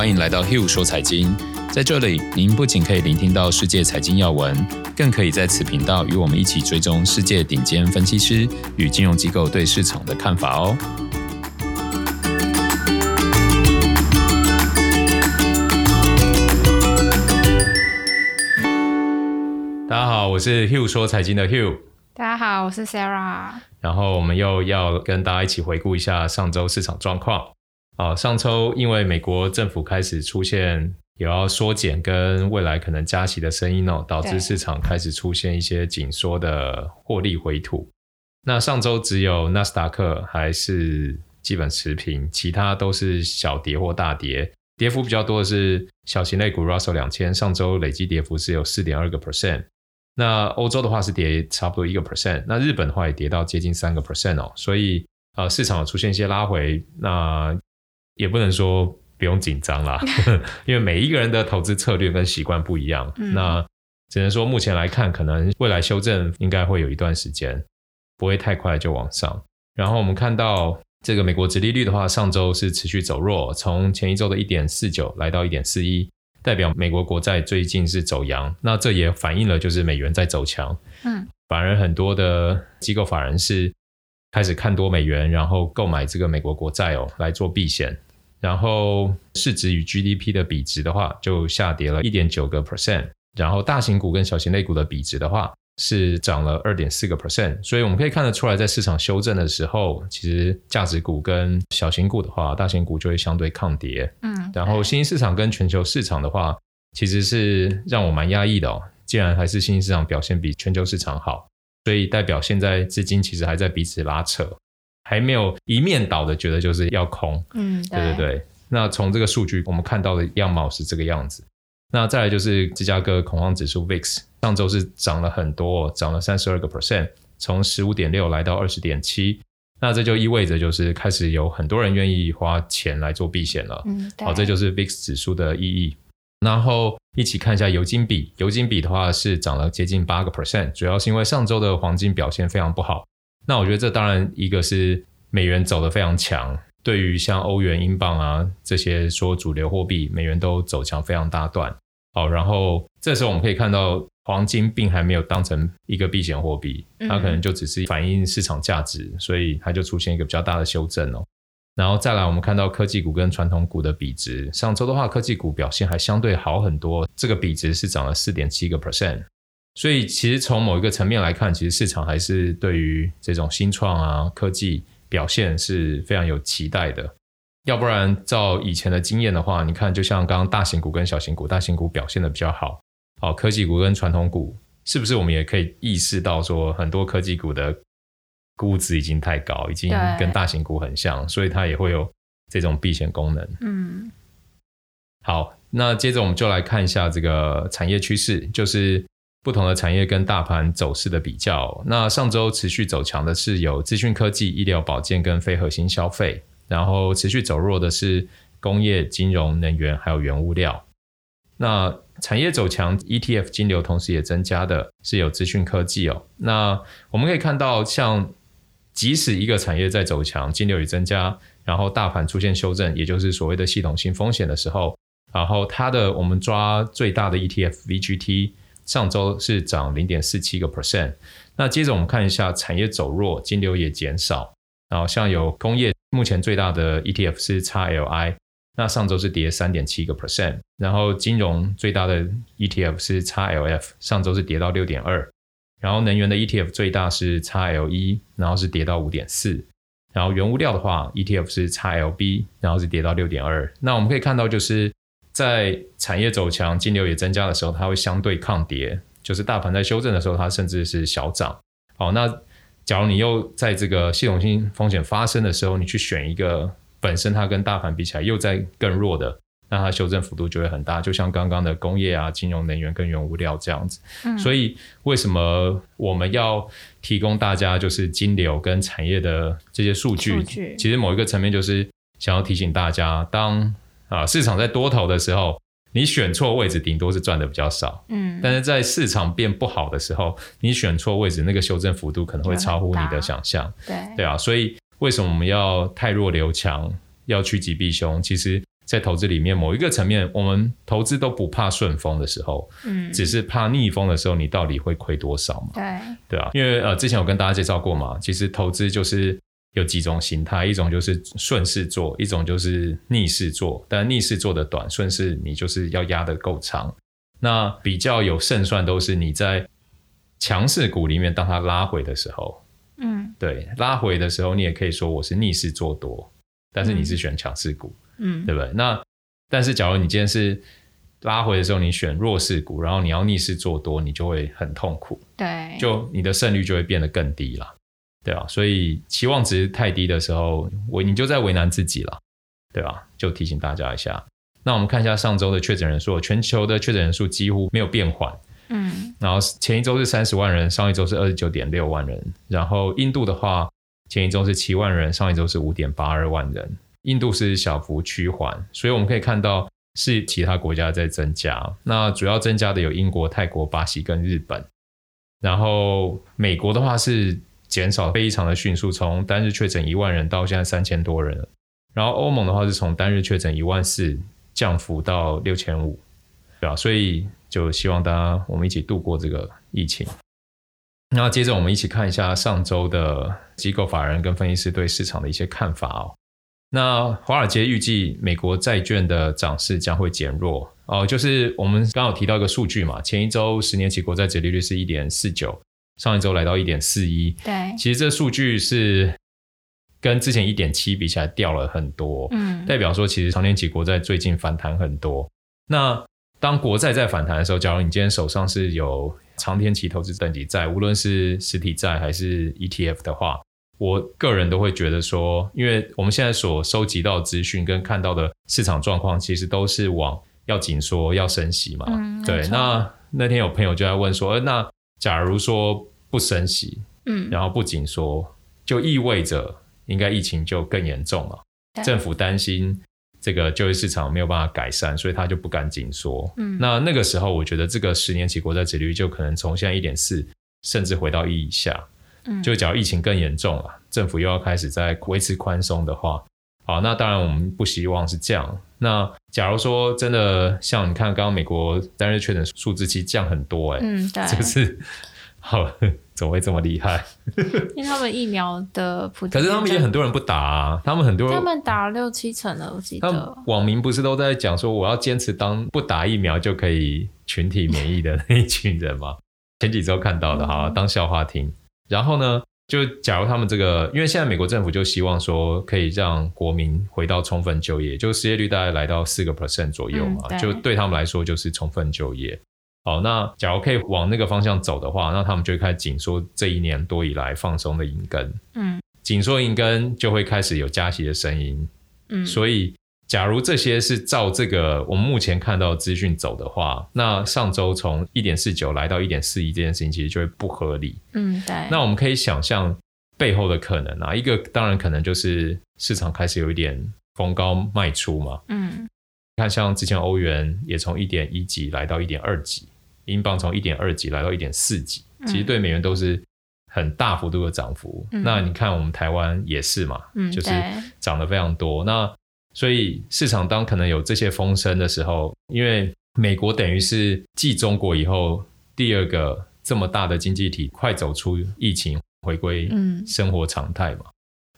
欢迎来到 Hill 说财经。在这里，您不仅可以聆听到世界财经要闻，更可以在此频道与我们一起追踪世界顶尖分析师与金融机构对市场的看法哦。大家好，我是 Hill 说财经的 Hill。大家好，我是 Sarah。然后我们又要跟大家一起回顾一下上周市场状况。啊，上周因为美国政府开始出现有要缩减跟未来可能加息的声音哦，导致市场开始出现一些紧缩的获利回吐。那上周只有纳斯达克还是基本持平，其他都是小跌或大跌，跌幅比较多的是小型类股 Russell 两千，上周累计跌幅是有四点二个 percent。那欧洲的话是跌差不多一个 percent，那日本的话也跌到接近三个 percent 哦，所以呃市场有出现一些拉回，那。也不能说不用紧张啦，因为每一个人的投资策略跟习惯不一样。嗯、那只能说目前来看，可能未来修正应该会有一段时间，不会太快就往上。然后我们看到这个美国殖利率的话，上周是持续走弱，从前一周的一点四九来到一点四一，代表美国国债最近是走阳。那这也反映了就是美元在走强。嗯，反而很多的机构法人是开始看多美元，然后购买这个美国国债哦来做避险。然后市值与 GDP 的比值的话，就下跌了一点九个 percent。然后大型股跟小型类股的比值的话，是涨了二点四个 percent。所以我们可以看得出来，在市场修正的时候，其实价值股跟小型股的话，大型股就会相对抗跌。嗯。然后新兴市场跟全球市场的话，其实是让我蛮压抑的哦。竟然还是新兴市场表现比全球市场好，所以代表现在资金其实还在彼此拉扯。还没有一面倒的觉得就是要空，嗯，对对对。那从这个数据我们看到的样貌是这个样子。那再来就是芝加哥恐慌指数 VIX，上周是涨了很多，涨了三十二个 percent，从十五点六来到二十点七。那这就意味着就是开始有很多人愿意花钱来做避险了。嗯，好，这就是 VIX 指数的意义。然后一起看一下油金比，油金比的话是涨了接近八个 percent，主要是因为上周的黄金表现非常不好。那我觉得这当然一个是美元走得非常强，对于像欧元、英镑啊这些说主流货币，美元都走强非常大段。好，然后这时候我们可以看到黄金并还没有当成一个避险货币，它可能就只是反映市场价值，所以它就出现一个比较大的修正哦。然后再来，我们看到科技股跟传统股的比值，上周的话科技股表现还相对好很多，这个比值是涨了四点七个 percent。所以，其实从某一个层面来看，其实市场还是对于这种新创啊、科技表现是非常有期待的。要不然，照以前的经验的话，你看，就像刚刚大型股跟小型股，大型股表现的比较好，好，科技股跟传统股，是不是我们也可以意识到说，很多科技股的估值已经太高，已经跟大型股很像，所以它也会有这种避险功能。嗯，好，那接着我们就来看一下这个产业趋势，就是。不同的产业跟大盘走势的比较，那上周持续走强的是有资讯科技、医疗保健跟非核心消费，然后持续走弱的是工业、金融、能源还有原物料。那产业走强，ETF 金流同时也增加的是有资讯科技哦。那我们可以看到，像即使一个产业在走强，金流也增加，然后大盘出现修正，也就是所谓的系统性风险的时候，然后它的我们抓最大的 ETF VGT。上周是涨零点四七个 percent，那接着我们看一下产业走弱，金流也减少。然后像有工业，目前最大的 ETF 是 XLI，那上周是跌三点七个 percent。然后金融最大的 ETF 是 XLF，上周是跌到六点二。然后能源的 ETF 最大是 XLE，然后是跌到五点四。然后原物料的话，ETF 是 XLB，然后是跌到六点二。那我们可以看到就是。在产业走强、金流也增加的时候，它会相对抗跌，就是大盘在修正的时候，它甚至是小涨。好，那假如你又在这个系统性风险发生的时候，你去选一个本身它跟大盘比起来又在更弱的，那它修正幅度就会很大。就像刚刚的工业啊、金融、能源跟原物料这样子。嗯。所以为什么我们要提供大家就是金流跟产业的这些数据？数据。其实某一个层面就是想要提醒大家，当啊，市场在多头的时候，你选错位置，顶多是赚的比较少。嗯，但是在市场变不好的时候，你选错位置，那个修正幅度可能会超乎你的想象。对，对啊，所以为什么我们要汰弱留强，要趋吉避凶？其实在投资里面某一个层面，我们投资都不怕顺风的时候，嗯，只是怕逆风的时候，你到底会亏多少嘛？对，对啊，因为呃，之前有跟大家介绍过嘛，其实投资就是有几种形态，一种就是顺势做，一种就是逆势做。但逆势做的短，顺势你就是要压得够长。那比较有胜算都是你在强势股里面，当它拉回的时候，嗯，对，拉回的时候，你也可以说我是逆势做多，但是你是选强势股。嗯嗯，对不对？那但是，假如你今天是拉回的时候，你选弱势股，然后你要逆势做多，你就会很痛苦。对，就你的胜率就会变得更低了，对啊。所以期望值太低的时候，我你就在为难自己了，对吧？就提醒大家一下。那我们看一下上周的确诊人数，全球的确诊人数几乎没有变缓。嗯，然后前一周是三十万人，上一周是二十九点六万人。然后印度的话，前一周是七万人，上一周是五点八二万人。印度是小幅趋缓，所以我们可以看到是其他国家在增加。那主要增加的有英国、泰国、巴西跟日本。然后美国的话是减少非常的迅速，从单日确诊一万人到现在三千多人。然后欧盟的话是从单日确诊一万四降幅到六千五，对吧？所以就希望大家我们一起度过这个疫情。那接着我们一起看一下上周的机构法人跟分析师对市场的一些看法哦。那华尔街预计美国债券的涨势将会减弱哦，就是我们刚好提到一个数据嘛，前一周十年期国债殖利率是一点四九，上一周来到一点四一，对，其实这数据是跟之前一点七比起来掉了很多，嗯，代表说其实长年期国债最近反弹很多。那当国债在反弹的时候，假如你今天手上是有长天期投资等级债，无论是实体债还是 ETF 的话。我个人都会觉得说，因为我们现在所收集到的资讯跟看到的市场状况，其实都是往要紧缩、要升息嘛。嗯，对。那那天有朋友就在问说，呃，那假如说不升息，嗯，然后不紧缩，就意味着应该疫情就更严重了。政府担心这个就业市场没有办法改善，所以他就不敢紧缩。嗯，那那个时候，我觉得这个十年期国债殖利率就可能从现在一点四，甚至回到一以下。嗯就假如疫情更严重了，政府又要开始在维持宽松的话，好，那当然我们不希望是这样。那假如说真的像你看刚刚美国单日确诊数字其实降很多，欸，哎，嗯，对，就是好，怎么会这么厉害？因为他们疫苗的普及，可是他们也很多人不打啊，他们很多人，他们打了六七成了，我记得。网民不是都在讲说，我要坚持当不打疫苗就可以群体免疫的那一群人吗？前几周看到的，哈，当笑话听。然后呢，就假如他们这个，因为现在美国政府就希望说可以让国民回到充分就业，就失业率大概来到四个 percent 左右嘛，嗯、对就对他们来说就是充分就业。好，那假如可以往那个方向走的话，那他们就会开始紧缩这一年多以来放松的银根，嗯，紧缩银根就会开始有加息的声音，嗯，所以。假如这些是照这个我们目前看到的资讯走的话，那上周从一点四九来到一点四一这件事情其实就会不合理。嗯，对。那我们可以想象背后的可能啊，一个当然可能就是市场开始有一点逢高卖出嘛。嗯，看像之前欧元也从一点一几来到一点二几，英镑从一点二几来到一点四几，其实对美元都是很大幅度的涨幅。嗯，那你看我们台湾也是嘛，嗯，就是涨得非常多。那所以市场当可能有这些风声的时候，因为美国等于是继中国以后第二个这么大的经济体，快走出疫情，回归生活常态嘛。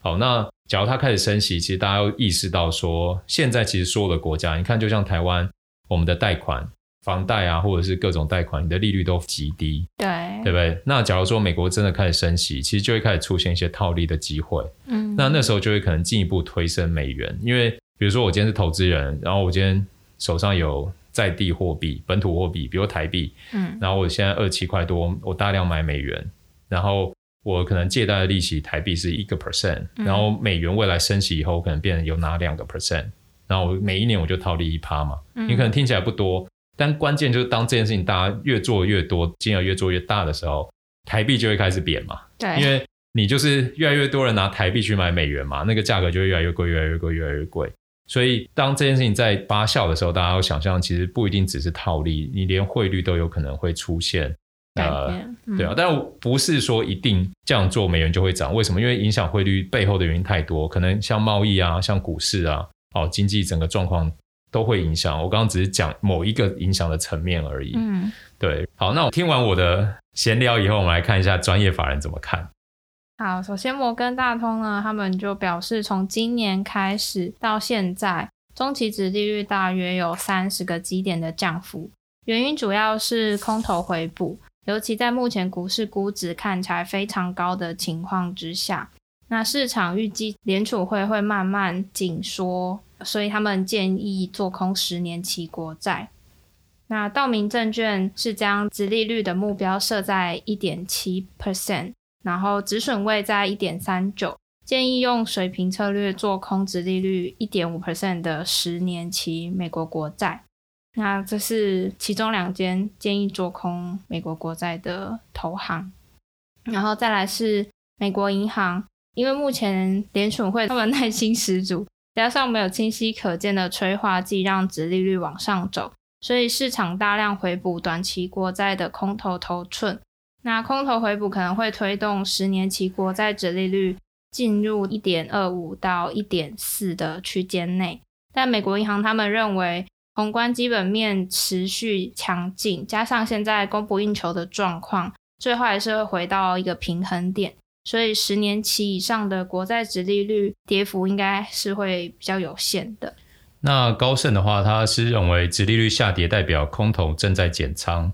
好，那假如它开始升息，其实大家要意识到说，现在其实所有的国家，你看就像台湾，我们的贷款、房贷啊，或者是各种贷款，你的利率都极低，对，对不对？那假如说美国真的开始升息，其实就会开始出现一些套利的机会，嗯，那那时候就会可能进一步推升美元，因为。比如说我今天是投资人，然后我今天手上有在地货币、本土货币，比如台币，嗯，然后我现在二七块多，我大量买美元，然后我可能借贷的利息台币是一个 percent，然后美元未来升息以后可能变成有拿两个 percent，然后每一年我就套利一趴嘛，你可能听起来不多，但关键就是当这件事情大家越做越多，金额越做越大的时候，台币就会开始贬嘛，对，因为你就是越来越多人拿台币去买美元嘛，那个价格就会越来越贵，越来越贵，越来越贵。所以，当这件事情在发酵的时候，大家要想象，其实不一定只是套利，你连汇率都有可能会出现呃，嗯、对啊，但不是说一定这样做美元就会涨。为什么？因为影响汇率背后的原因太多，可能像贸易啊，像股市啊，哦，经济整个状况都会影响。我刚刚只是讲某一个影响的层面而已。嗯，对。好，那我听完我的闲聊以后，我们来看一下专业法人怎么看。好，首先摩根大通呢，他们就表示，从今年开始到现在，中期值利率大约有三十个基点的降幅，原因主要是空头回补，尤其在目前股市估值看起来非常高的情况之下，那市场预计联储会会慢慢紧缩，所以他们建议做空十年期国债。那道明证券是将殖利率的目标设在一点七 percent。然后止损位在一点三九，建议用水平策略做空殖利率一点五 percent 的十年期美国国债。那这是其中两间建议做空美国国债的投行。然后再来是美国银行，因为目前联储会他们耐心十足，加上没有清晰可见的催化剂让殖利率往上走，所以市场大量回补短期国债的空头头寸。那空头回补可能会推动十年期国债殖利率进入一点二五到一点四的区间内，但美国银行他们认为宏观基本面持续强劲，加上现在供不应求的状况，最后还是会回到一个平衡点，所以十年期以上的国债殖利率跌幅应该是会比较有限的。那高盛的话，他是认为殖利率下跌代表空头正在减仓。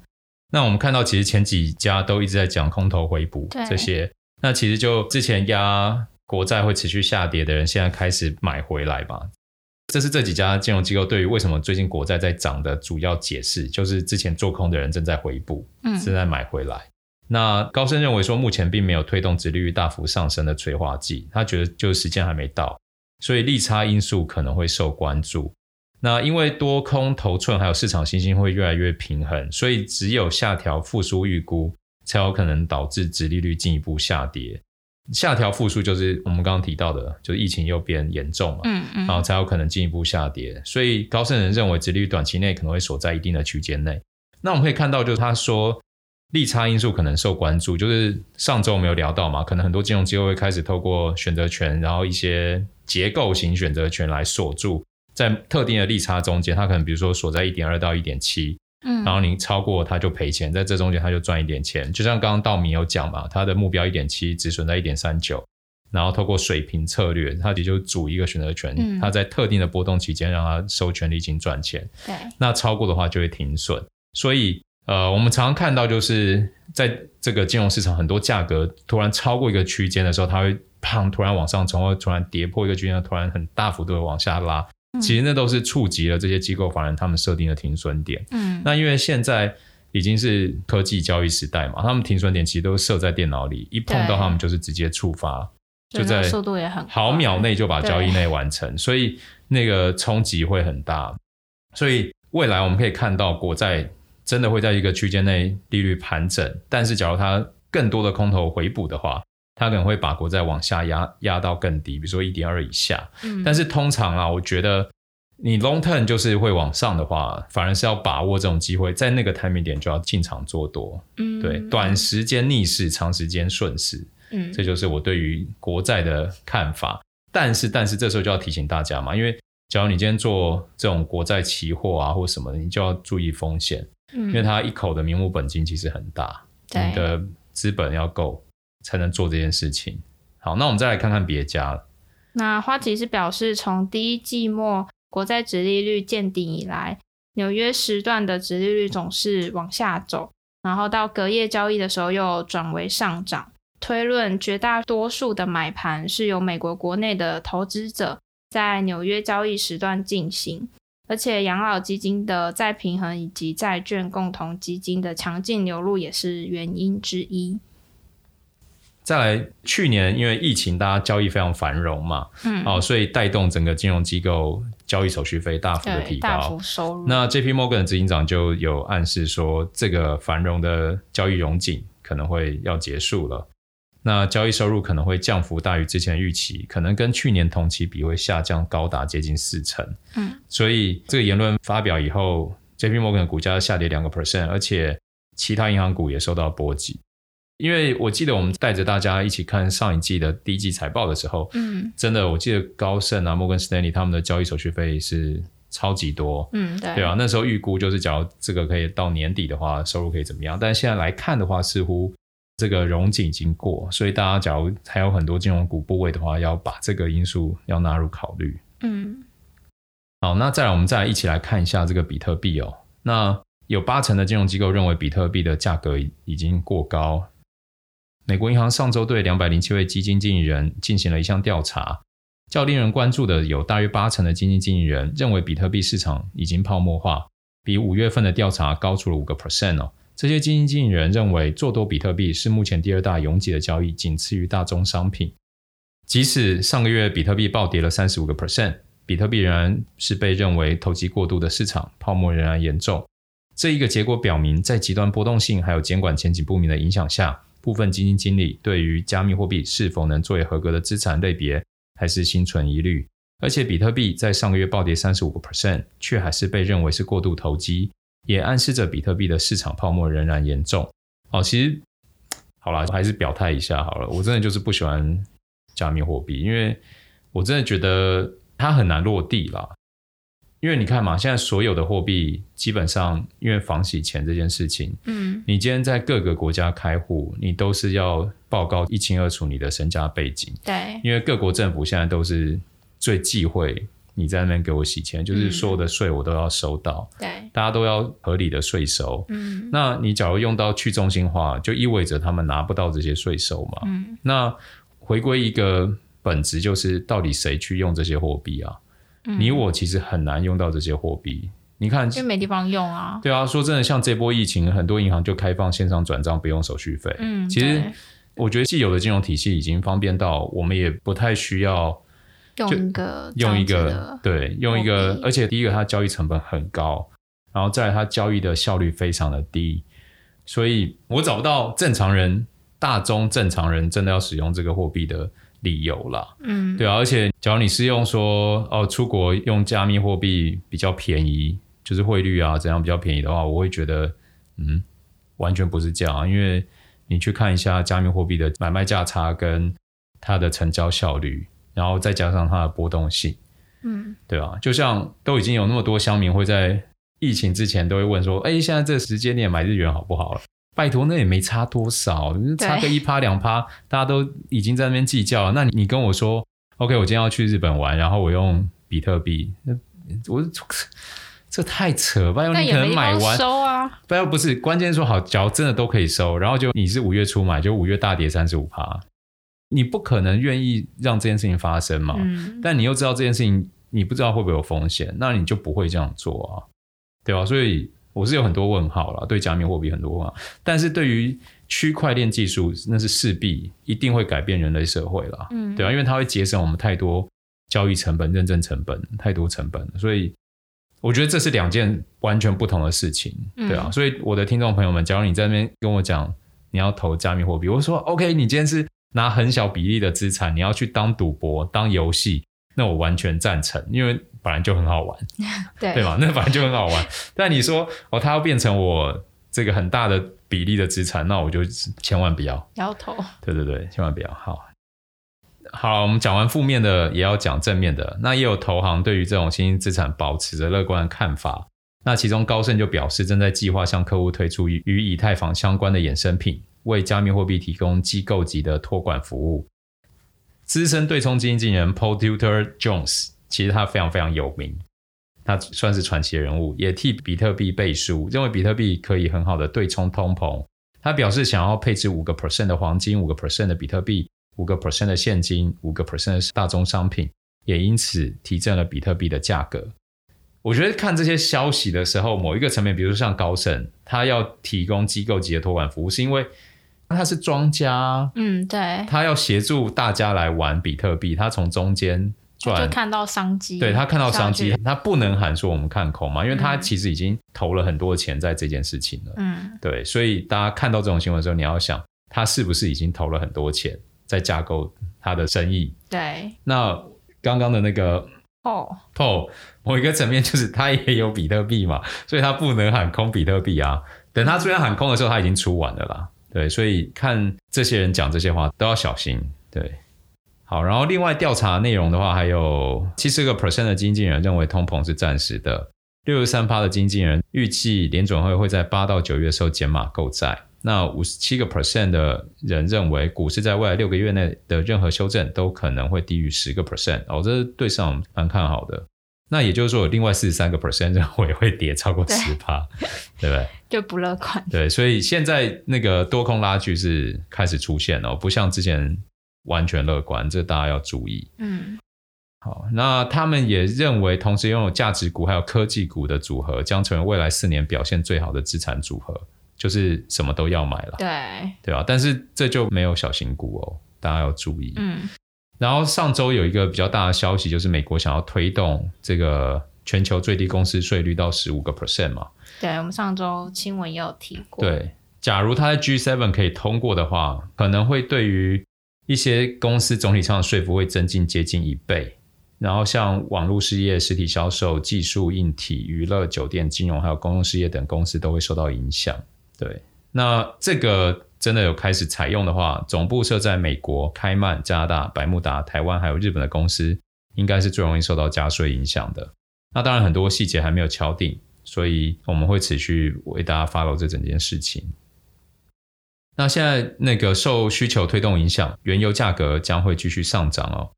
那我们看到，其实前几家都一直在讲空头回补这些。那其实就之前压国债会持续下跌的人，现在开始买回来吧。这是这几家金融机构对于为什么最近国债在涨的主要解释，就是之前做空的人正在回补，嗯正在买回来。嗯、那高盛认为说，目前并没有推动殖利率大幅上升的催化剂，他觉得就是时间还没到，所以利差因素可能会受关注。那因为多空头寸还有市场信心会越来越平衡，所以只有下调复苏预估，才有可能导致殖利率进一步下跌。下调复苏就是我们刚刚提到的，就是疫情又变严重嘛，嗯嗯，然后才有可能进一步下跌。所以高盛人认为殖利率短期内可能会锁在一定的区间内。那我们可以看到，就是他说利差因素可能受关注，就是上周我们有聊到嘛，可能很多金融机构会开始透过选择权，然后一些结构型选择权来锁住。在特定的利差中间，它可能比如说锁在一点二到一点七，嗯，然后你超过它就赔钱，在这中间它就赚一点钱。就像刚刚道明有讲嘛，它的目标一点七，止损在一点三九，然后透过水平策略，它也就组一个选择权，嗯，它在特定的波动期间让它收权利金赚钱，对，那超过的话就会停损。所以呃，我们常常看到就是在这个金融市场，很多价格突然超过一个区间的时候，它会砰突然往上冲，或突然跌破一个区间，突然很大幅度的往下拉。其实那都是触及了这些机构法人他们设定的停损点。嗯，那因为现在已经是科技交易时代嘛，他们停损点其实都设在电脑里，一碰到他们就是直接触发，就在速度也很毫秒内就把交易内完成，所以那个冲击会很大。所以未来我们可以看到国债真的会在一个区间内利率盘整，但是假如它更多的空头回补的话。它可能会把国债往下压，压到更低，比如说一点二以下。嗯，但是通常啊，我觉得你 long term 就是会往上的话，反而是要把握这种机会，在那个 timing 点就要进场做多。嗯，对，短时间逆势，长时间顺势。嗯，这就是我对于国债的看法。但是，但是这时候就要提醒大家嘛，因为假如你今天做这种国债期货啊，或什么的，你就要注意风险。嗯，因为它一口的名目本金其实很大，你的资本要够。才能做这件事情。好，那我们再来看看别家。那花旗是表示，从第一季末国债殖利率见顶以来，纽约时段的殖利率总是往下走，然后到隔夜交易的时候又转为上涨。推论绝大多数的买盘是由美国国内的投资者在纽约交易时段进行，而且养老基金的再平衡以及债券共同基金的强劲流入也是原因之一。再来，去年因为疫情，大家交易非常繁荣嘛，嗯，哦，所以带动整个金融机构交易手续费大幅的提高，大幅收入。那 JP Morgan 的执行长就有暗示说，这个繁荣的交易融景可能会要结束了，那交易收入可能会降幅大于之前的预期，可能跟去年同期比会下降高达接近四成，嗯，所以这个言论发表以后，JP Morgan 股价下跌两个 percent，而且其他银行股也受到波及。因为我记得我们带着大家一起看上一季的第一季财报的时候，嗯，真的，我记得高盛啊、摩根士丹利他们的交易手续费是超级多。嗯，对，对啊，那时候预估就是，假如这个可以到年底的话，收入可以怎么样？但现在来看的话，似乎这个融景已经过，所以大家假如还有很多金融股部位的话，要把这个因素要纳入考虑。嗯，好，那再来，我们再来一起来看一下这个比特币哦。那有八成的金融机构认为比特币的价格已经过高。美国银行上周对两百零七位基金经理人进行了一项调查，较令人关注的有大约八成的基金经理人认为比特币市场已经泡沫化，比五月份的调查高出了五个 percent 哦。这些基金经理人认为做多比特币是目前第二大拥挤的交易，仅次于大宗商品。即使上个月比特币暴跌了三十五个 percent，比特币仍然是被认为投机过度的市场，泡沫仍然严重。这一个结果表明，在极端波动性还有监管前景不明的影响下。部分基金经理对于加密货币是否能作为合格的资产类别，还是心存疑虑。而且，比特币在上个月暴跌三十五个 percent，却还是被认为是过度投机，也暗示着比特币的市场泡沫仍然严重。哦，其实好啦，还是表态一下好了。我真的就是不喜欢加密货币，因为我真的觉得它很难落地啦。因为你看嘛，现在所有的货币基本上，因为防洗钱这件事情，嗯，你今天在各个国家开户，你都是要报告一清二楚你的身家背景，对，因为各国政府现在都是最忌讳你在那边给我洗钱，就是所有的税我都要收到，对，大家都要合理的税收，嗯，那你假如用到去中心化，就意味着他们拿不到这些税收嘛，嗯，那回归一个本质，就是到底谁去用这些货币啊？你我其实很难用到这些货币，你看，因为没地方用啊。对啊，说真的，像这波疫情，很多银行就开放线上转账，不用手续费。嗯，其实我觉得既有的金融体系已经方便到，我们也不太需要用一个用一个对用一个，而且第一个它交易成本很高，然后再来它交易的效率非常的低，所以我找不到正常人、大宗正常人真的要使用这个货币的理由啦，嗯，对啊，而且假如你是用说哦，出国用加密货币比较便宜，就是汇率啊怎样比较便宜的话，我会觉得，嗯，完全不是这样啊，因为你去看一下加密货币的买卖价差跟它的成交效率，然后再加上它的波动性，嗯，对啊，就像都已经有那么多乡民会在疫情之前都会问说，哎，现在这个时间点买日元好不好了？拜托，那也没差多少，差个一趴两趴，大家都已经在那边计较了。那你跟我说，OK，我今天要去日本玩，然后我用比特币，那我 这太扯，拜托你可能买完收啊，拜托不是，关键说好，假如真的都可以收，然后就你是五月初买，就五月大跌三十五趴，你不可能愿意让这件事情发生嘛？嗯，但你又知道这件事情，你不知道会不会有风险，那你就不会这样做啊，对吧？所以。我是有很多问号了，对加密货币很多问号，但是对于区块链技术，那是势必一定会改变人类社会了，嗯，对啊，因为它会节省我们太多交易成本、认证成本，太多成本，所以我觉得这是两件完全不同的事情，对啊，嗯，所以我的听众朋友们，假如你在那边跟我讲你要投加密货币，我说 OK，你今天是拿很小比例的资产，你要去当赌博、当游戏，那我完全赞成，因为。本来就很好玩，对对吧？那本来就很好玩。但你说哦，它要变成我这个很大的比例的资产，那我就千万不要摇头。对对对，千万不要。好，好，我们讲完负面的，也要讲正面的。那也有投行对于这种新兴资产保持着乐观的看法。那其中高盛就表示，正在计划向客户推出与以太坊相关的衍生品，为加密货币提供机构级的托管服务。资深对冲基金经理人 Paul Tudor Jones。其实他非常非常有名，他算是传奇人物，也替比特币背书，认为比特币可以很好的对冲通膨。他表示想要配置五个 percent 的黄金，五个 percent 的比特币，五个 percent 的现金，五个 percent 的大宗商品，也因此提振了比特币的价格。我觉得看这些消息的时候，某一个层面，比如说像高盛，他要提供机构级的托管服务，是因为他是庄家，嗯，对，他要协助大家来玩比特币，他从中间。就看到商机，对，他看到商机，他不能喊说我们看空嘛，因为他其实已经投了很多钱在这件事情了。嗯，对，所以大家看到这种新闻的时候，你要想他是不是已经投了很多钱在架构他的生意？对。那刚刚的那个 Paul，Paul 某一个层面就是他也有比特币嘛，所以他不能喊空比特币啊。等他虽然喊空的时候，他已经出完了啦。对，所以看这些人讲这些话都要小心。对。好，然后另外调查内容的话，还有七十个 percent 的经纪人认为通膨是暂时的，六十三趴的经纪人预计联准会会在八到九月的时候减码购债。那五十七个 percent 的人认为，股市在未来六个月内的任何修正都可能会低于十个 percent，哦，这是对上蛮看好的。那也就是说，有另外四十三个 percent 认为会跌超过十趴，对，对不对？就不乐观。对，所以现在那个多空拉锯是开始出现了，不像之前完全乐观，这大家要注意。嗯，好，那他们也认为，同时拥有价值股还有科技股的组合，将成为未来四年表现最好的资产组合。就是什么都要买了，对对吧？但是这就没有小型股哦，大家要注意。嗯，然后上周有一个比较大的消息，就是美国想要推动这个全球最低公司税率到十五个 percent 嘛。对，我们上周新闻也有提过。对，假如它在 G7 可以通过的话，可能会对于一些公司总体上的税负会增进接近一倍。然后像网络事业、实体销售、技术、硬体、娱乐、酒店、金融还有公用事业等公司都会受到影响。对，那这个真的有开始采用的话，总部设在美国、开曼、加拿大、百慕达、台湾还有日本的公司，应该是最容易受到加税影响的。那当然很多细节还没有敲定，所以我们会持续为大家 follow 这整件事情。那现在那个受需求推动影响，原油价格将会继续上涨哦。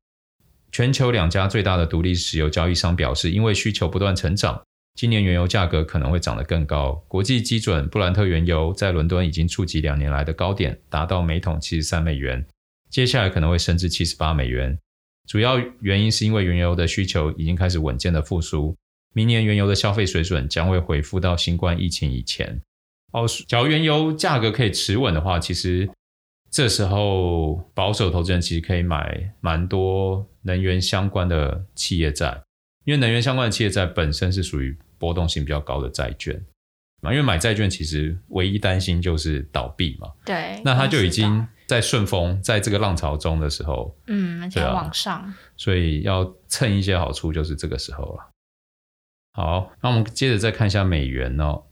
全球两家最大的独立石油交易商表示，因为需求不断成长。今年原油价格可能会涨得更高。国际基准布兰特原油在伦敦已经触及两年来的高点，达到每桶七十三美元，接下来可能会升至七十八美元。主要原因是因为原油的需求已经开始稳健的复苏，明年原油的消费水准将会恢复到新冠疫情以前。哦，假如原油价格可以持稳的话，其实这时候保守投资人其实可以买蛮多能源相关的企业债。因为能源相关的企业债本身是属于波动性比较高的债券嘛，因为买债券其实唯一担心就是倒闭嘛。对，那它就已经在顺风，在这个浪潮中的时候，嗯，在往上，啊，所以要蹭一些好处就是这个时候了。好，那我们接着再看一下美元哦。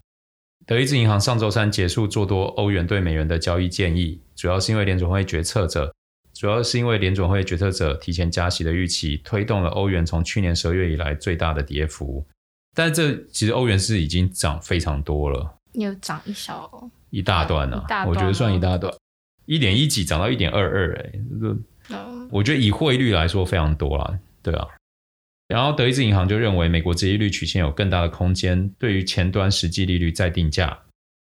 德意志银行上周三结束做多欧元兑美元的交易建议，主要是因为联准会决策者。主要是因为联准会决策者提前加息的预期，推动了欧元从去年十二月以来最大的跌幅。但是这其实欧元是已经涨非常多了，有涨一小一大段呢、啊，我觉得算一大段，一点一几涨到一点二二，哎，这个我觉得以汇率来说非常多了，对啊。然后德意志银行就认为，美国殖利率曲线有更大的空间，对于前端实际利率再定价，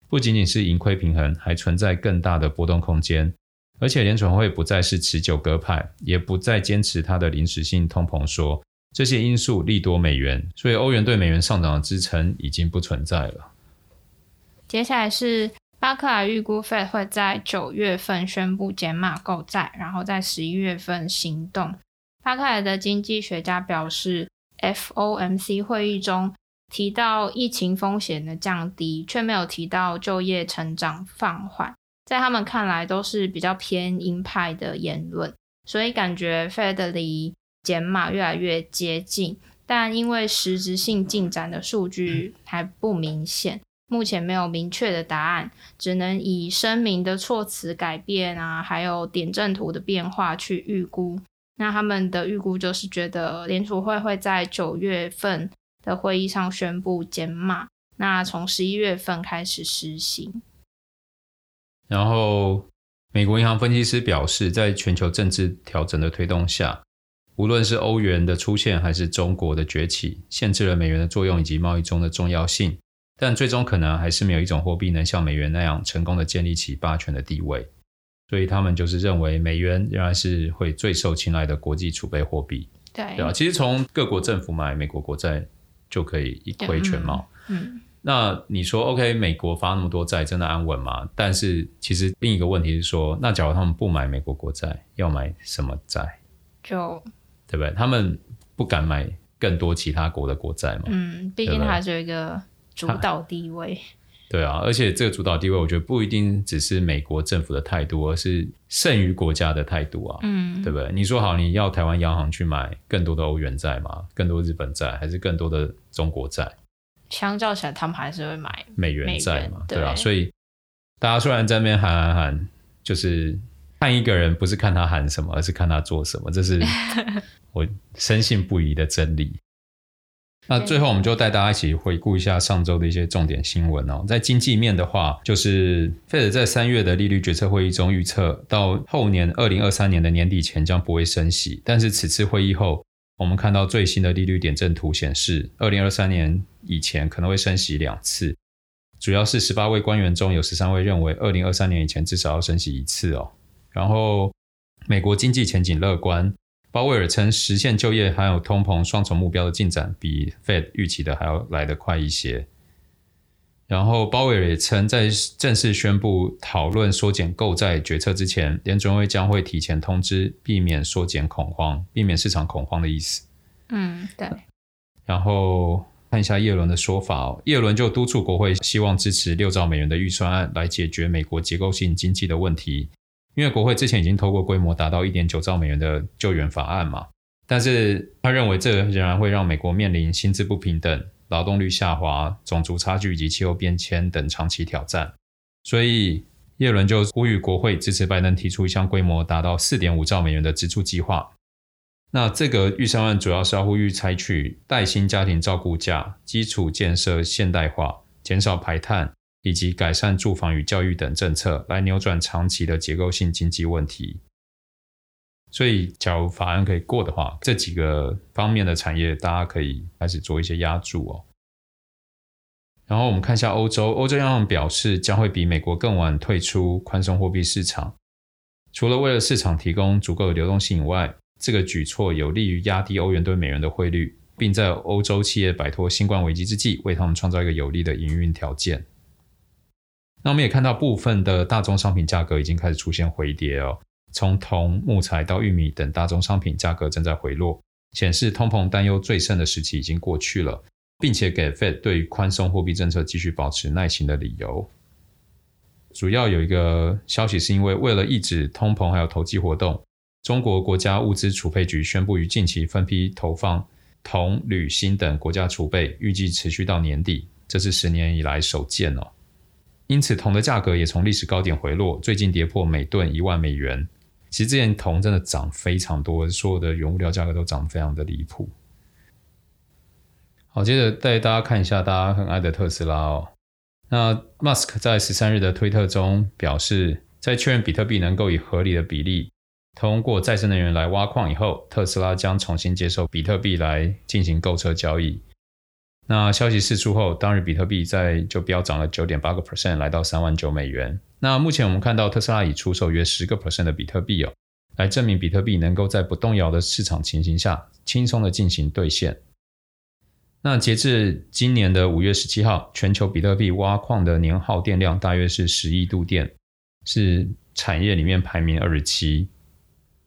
不仅仅是盈亏平衡，还存在更大的波动空间。而且联准会不再是持久鸽派，也不再坚持它的临时性通膨说，这些因素利多美元，所以欧元对美元上涨的支撑已经不存在了。接下来是巴克莱预估 Fed 会在九月份宣布减码购债，然后在十一月份行动。巴克莱的经济学家表示，FOMC 会议中提到疫情风险的降低，却没有提到就业成长放缓。在他们看来都是比较偏鹰派的言论，所以感觉 Fed 离减码越来越接近，但因为实质性进展的数据还不明显，目前没有明确的答案，只能以声明的措辞改变啊，还有点阵图的变化去预估。那他们的预估就是觉得联储会会在九月份的会议上宣布减码，那从十一月份开始实行。然后，美国银行分析师表示，在全球政治调整的推动下，无论是欧元的出现，还是中国的崛起，限制了美元的作用以及贸易中的重要性。但最终可能还是没有一种货币能像美元那样成功的建立起霸权的地位。所以他们就是认为，美元仍然是会最受青睐的国际储备货币。对，对吧？其实从各国政府买美国国债就可以一窥全貌。嗯。嗯那你说，OK，美国发那么多债，真的安稳吗？但是其实另一个问题是说，那假如他们不买美国国债，要买什么债？就对不对？他们不敢买更多其他国的国债嘛？嗯，毕竟它还是有一个主导地位。对啊，而且这个主导地位，我觉得不一定只是美国政府的态度，而是剩余国家的态度啊。嗯，对不对？你说好，你要台湾央行去买更多的欧元债吗？更多日本债，还是更多的中国债？相较起来，他们还是会买美元债嘛，对，对啊，所以大家虽然在那边喊喊喊，就是看一个人不是看他喊什么，而是看他做什么，这是我深信不疑的真理。那最后，我们就带大家一起回顾一下上周的一些重点新闻哦。在经济面的话，就是 Fed 在三月的利率决策会议中预测，到后年二零二三年的年底前将不会升息。但是此次会议后，我们看到最新的利率点阵图显示，二零二三年以前可能会升息两次。主要是十八位官员中有十三位认为，二零二三年以前至少要升息一次哦。然后，美国经济前景乐观。鲍威尔称，实现就业还有通膨双重目标的进展比 Fed 预期的还要来得快一些。然后，鲍威尔也称，在正式宣布讨论缩减购债决策之前，联准会将会提前通知，避免缩减恐慌，避免市场恐慌的意思。嗯，对。然后看一下耶伦的说法哦，叶伦就督促国会，希望支持六兆美元的预算案来解决美国结构性经济的问题。因为国会之前已经透过规模达到一点九兆美元的救援法案嘛，但是他认为这仍然会让美国面临薪资不平等、劳动率下滑、种族差距以及气候变迁等长期挑战，所以耶伦就呼吁国会支持拜登提出一项规模达到四点五兆美元的支出计划。那这个预算案主要是要呼吁采取带薪家庭照顾假、基础建设现代化、减少排碳。以及改善住房与教育等政策，来扭转长期的结构性经济问题。所以，假如法案可以过的话，这几个方面的产业，大家可以开始做一些押注哦。然后我们看一下欧洲，欧洲央行表示将会比美国更晚退出宽松货币市场，除了为了市场提供足够的流动性以外，这个举措有利于压低欧元对美元的汇率，并在欧洲企业摆脱新冠危机之际，为他们创造一个有利的营运条件。那我们也看到部分的大宗商品价格已经开始出现回跌哦，从铜、木材到玉米等大宗商品价格正在回落，显示通膨担忧最盛的时期已经过去了，并且给 Fed 对于宽松货币政策继续保持耐心的理由。主要有一个消息是因为为了抑制通膨还有投机活动，中国国家物资储备局宣布于近期分批投放铜、铝、锌等国家储备，预计持续到年底，这是十年以来首见哦。因此，铜的价格也从历史高点回落，最近跌破每吨一万美元。其实之前铜真的涨非常多，所有的原物料价格都涨得非常的离谱。好，接着带大家看一下大家很爱的特斯拉哦。那 Musk 在十三日的推特中表示，在确认比特币能够以合理的比例通过再生能源来挖矿以后，特斯拉将重新接受比特币来进行购车交易。那消息释出后，当日比特币在就飙涨了九点八个 percent，来到三万九美元。那目前我们看到特斯拉已出售约十个 percent 的比特币哦，来证明比特币能够在不动摇的市场情形下，轻松的进行兑现。那截至今年的五月十七号，全球比特币挖矿的年耗电量大约是十亿度电，是产业里面排名二十七。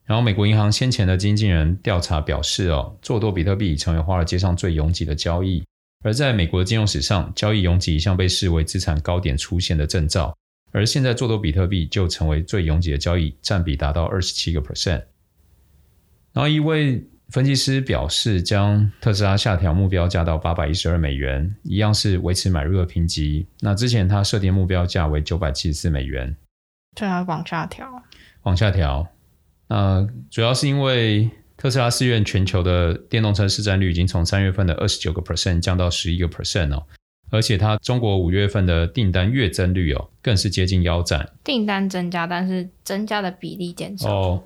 然后美国银行先前的经纪人调查表示哦，做多比特币已成为华尔街上最拥挤的交易。而在美国的金融史上，交易拥挤一向被视为资产高点出现的征兆，而现在做多比特币就成为最拥挤的交易，占比达到二十七个 percent。然后一位分析师表示，将特斯拉下调目标价到八百一十二美元，一样是维持买入的评级。那之前他设定目标价为九百七十四美元，对啊，往下调，往下调。那主要是因为。特斯拉四月全球的电动车市占率已经从三月份的二十九个 percent 降到十一个 percent 哦，而且它中国五月份的订单月增率哦，更是接近腰斩。订单增加，但是增加的比例减少。哦，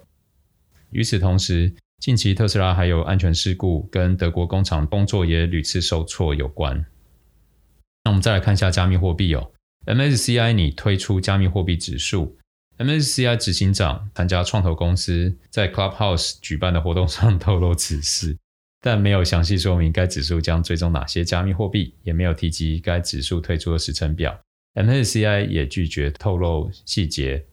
与此同时，近期特斯拉还有安全事故，跟德国工厂工作也屡次受挫有关。那我们再来看一下加密货币哦，MSCI 你推出加密货币指数。MSCI 执行长参加创投公司在 Clubhouse 举办的活动上透露此事，但没有详细说明该指数将追踪哪些加密货币，也没有提及该指数推出的时程表。MSCI 也拒绝透露细节。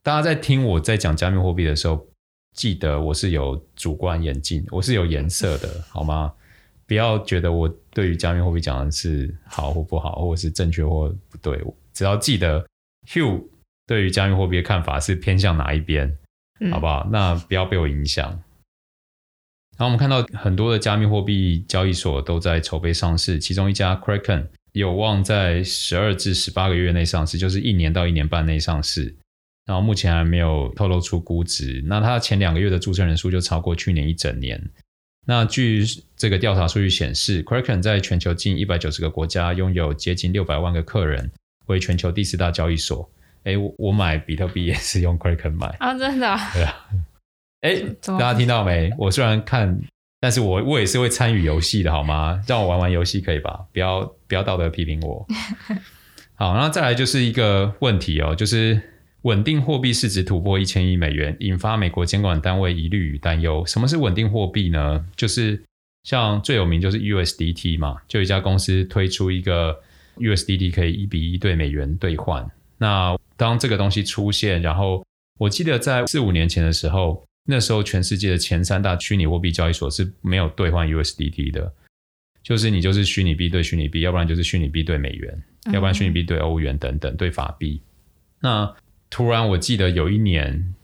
大家在听我在讲加密货币的时候，记得我是有主观眼镜，我是有颜色的，好吗？不要觉得我对于加密货币讲的是好或不好，或是正确或不对，只要记得 Hugh。对于加密货币的看法是偏向哪一边？嗯，好不好？那不要被我影响。然后我们看到很多的加密货币交易所都在筹备上市，其中一家 Kraken 有望在十二至十八个月内上市，就是一年到一年半内上市。然后目前还没有透露出估值。那它前两个月的注册人数就超过去年一整年。那据这个调查数据显示，Kraken 在全球近一百九十个国家拥有接近六百万个客人，为全球第四大交易所。哎，我买比特币也是用 Kraken 买啊，真的？对啊。哎，大家听到没？我虽然看，但是我我也是会参与游戏的，好吗？让我玩玩游戏可以吧？不要不要道德批评我。好，然后再来就是一个问题哦，就是稳定货币市值突破一千亿美元，引发美国监管单位疑虑与担忧。什么是稳定货币呢？就是像最有名就是 USDT 嘛，就一家公司推出一个 USDT 可以一比一兑美元兑换。那当这个东西出现，然后我记得在四五年前的时候。那时候，全世界的前三大虚拟货币交易所是没有兑换 USDT 的，就是你就是虚拟币兑虚拟币，要不然就是虚拟币兑美元，要不然虚拟币兑欧元等等兑法币。那突然我记得有一年，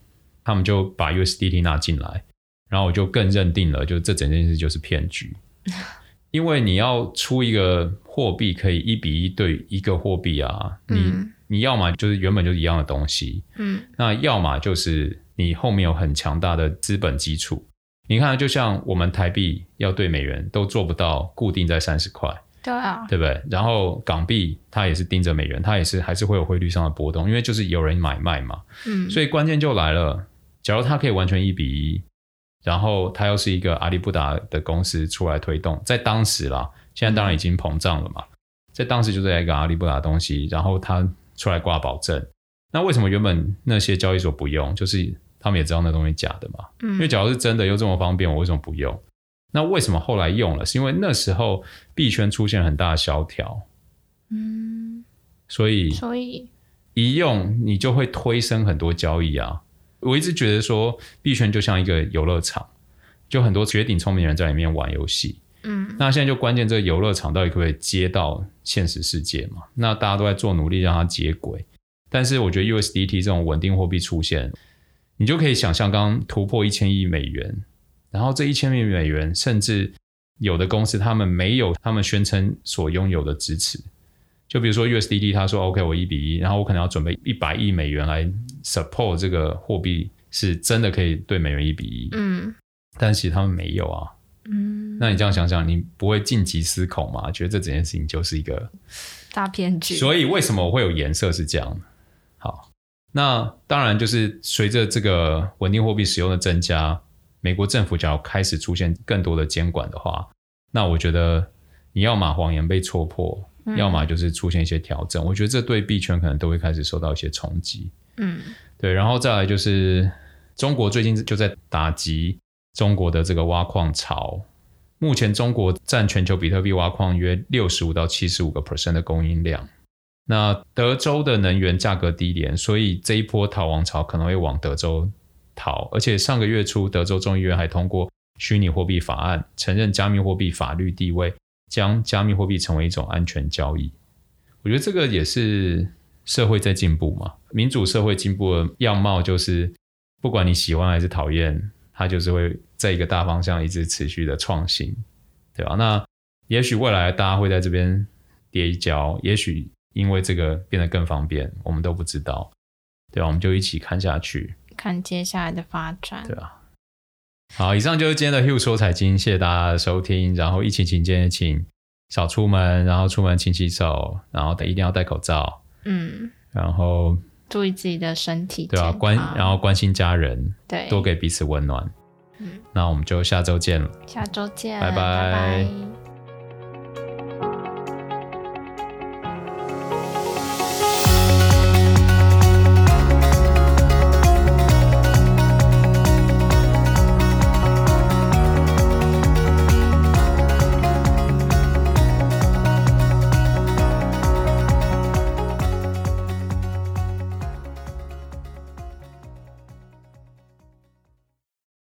他们就把 USDT 纳进来，然后我就更认定了，就这整件事就是骗局，因为你要出一个货币可以一比一兑一个货币啊，你你要么就是原本就是一样的东西，嗯，那要么就是。你后面有很强大的资本基础，你看，就像我们台币要兑美元都做不到固定在三十块，对啊，对不对？然后港币它也是盯着美元，它也是还是会有汇率上的波动，因为就是有人买卖嘛，嗯，所以关键就来了，假如它可以完全一比一，然后它又是一个阿里不达的公司出来推动，在当时啦，现在当然已经膨胀了嘛，在当时就是一个阿里不达的东西，然后它出来挂保证，那为什么原本那些交易所不用？就是他们也知道那东西假的嘛，嗯，因为假如是真的又这么方便，我为什么不用？那为什么后来用了？是因为那时候币圈出现很大的萧条，嗯，所以所以一用你就会推升很多交易啊。我一直觉得说币圈就像一个游乐场，就很多绝顶聪明人在里面玩游戏，嗯，那现在就关键这个游乐场到底可不可以接到现实世界嘛？那大家都在做努力让它接轨，但是我觉得 USDT 这种稳定货币出现。你就可以想象，刚刚突破一千亿美元，然后这一千亿美元，甚至有的公司他们没有他们宣称所拥有的支持。就比如说 USDT，他说 OK，我一比一，然后我可能要准备一百亿美元来 support 这个货币，是真的可以兑美元一比一。嗯，但其实他们没有啊。嗯，那你这样想想，你不会晋级思恐吗？觉得这整件事情就是一个大骗局。所以为什么我会有颜色是这样？好。那当然，就是随着这个稳定货币使用的增加，美国政府只要开始出现更多的监管的话，那我觉得你要么谎言被戳破，嗯、要么就是出现一些调整。我觉得这对币圈可能都会开始受到一些冲击。嗯，对。然后再来就是中国最近就在打击中国的这个挖矿潮。目前中国占全球比特币挖矿约六十五到七十五个 percent 的供应量。那德州的能源价格低廉，所以这一波逃亡潮可能会往德州逃。而且上个月初，德州众议院还通过虚拟货币法案，承认加密货币法律地位，将加密货币成为一种安全交易。我觉得这个也是社会在进步嘛，民主社会进步的样貌就是，不管你喜欢还是讨厌，它就是会在一个大方向一直持续的创新，对吧？那也许未来大家会在这边跌一跤，也许。因为这个变得更方便，我们都不知道，对吧，我们就一起看下去，看接下来的发展，对啊。好，以上就是今天的 Hugh 说财经，谢谢大家的收听。然后疫情期间，请少出门，然后出门勤洗手，然后一定要戴口罩，嗯，然后注意自己的身体，对啊，关然后关心家人，对，多给彼此温暖。嗯，那我们就下周见了，下周见，拜拜。拜拜。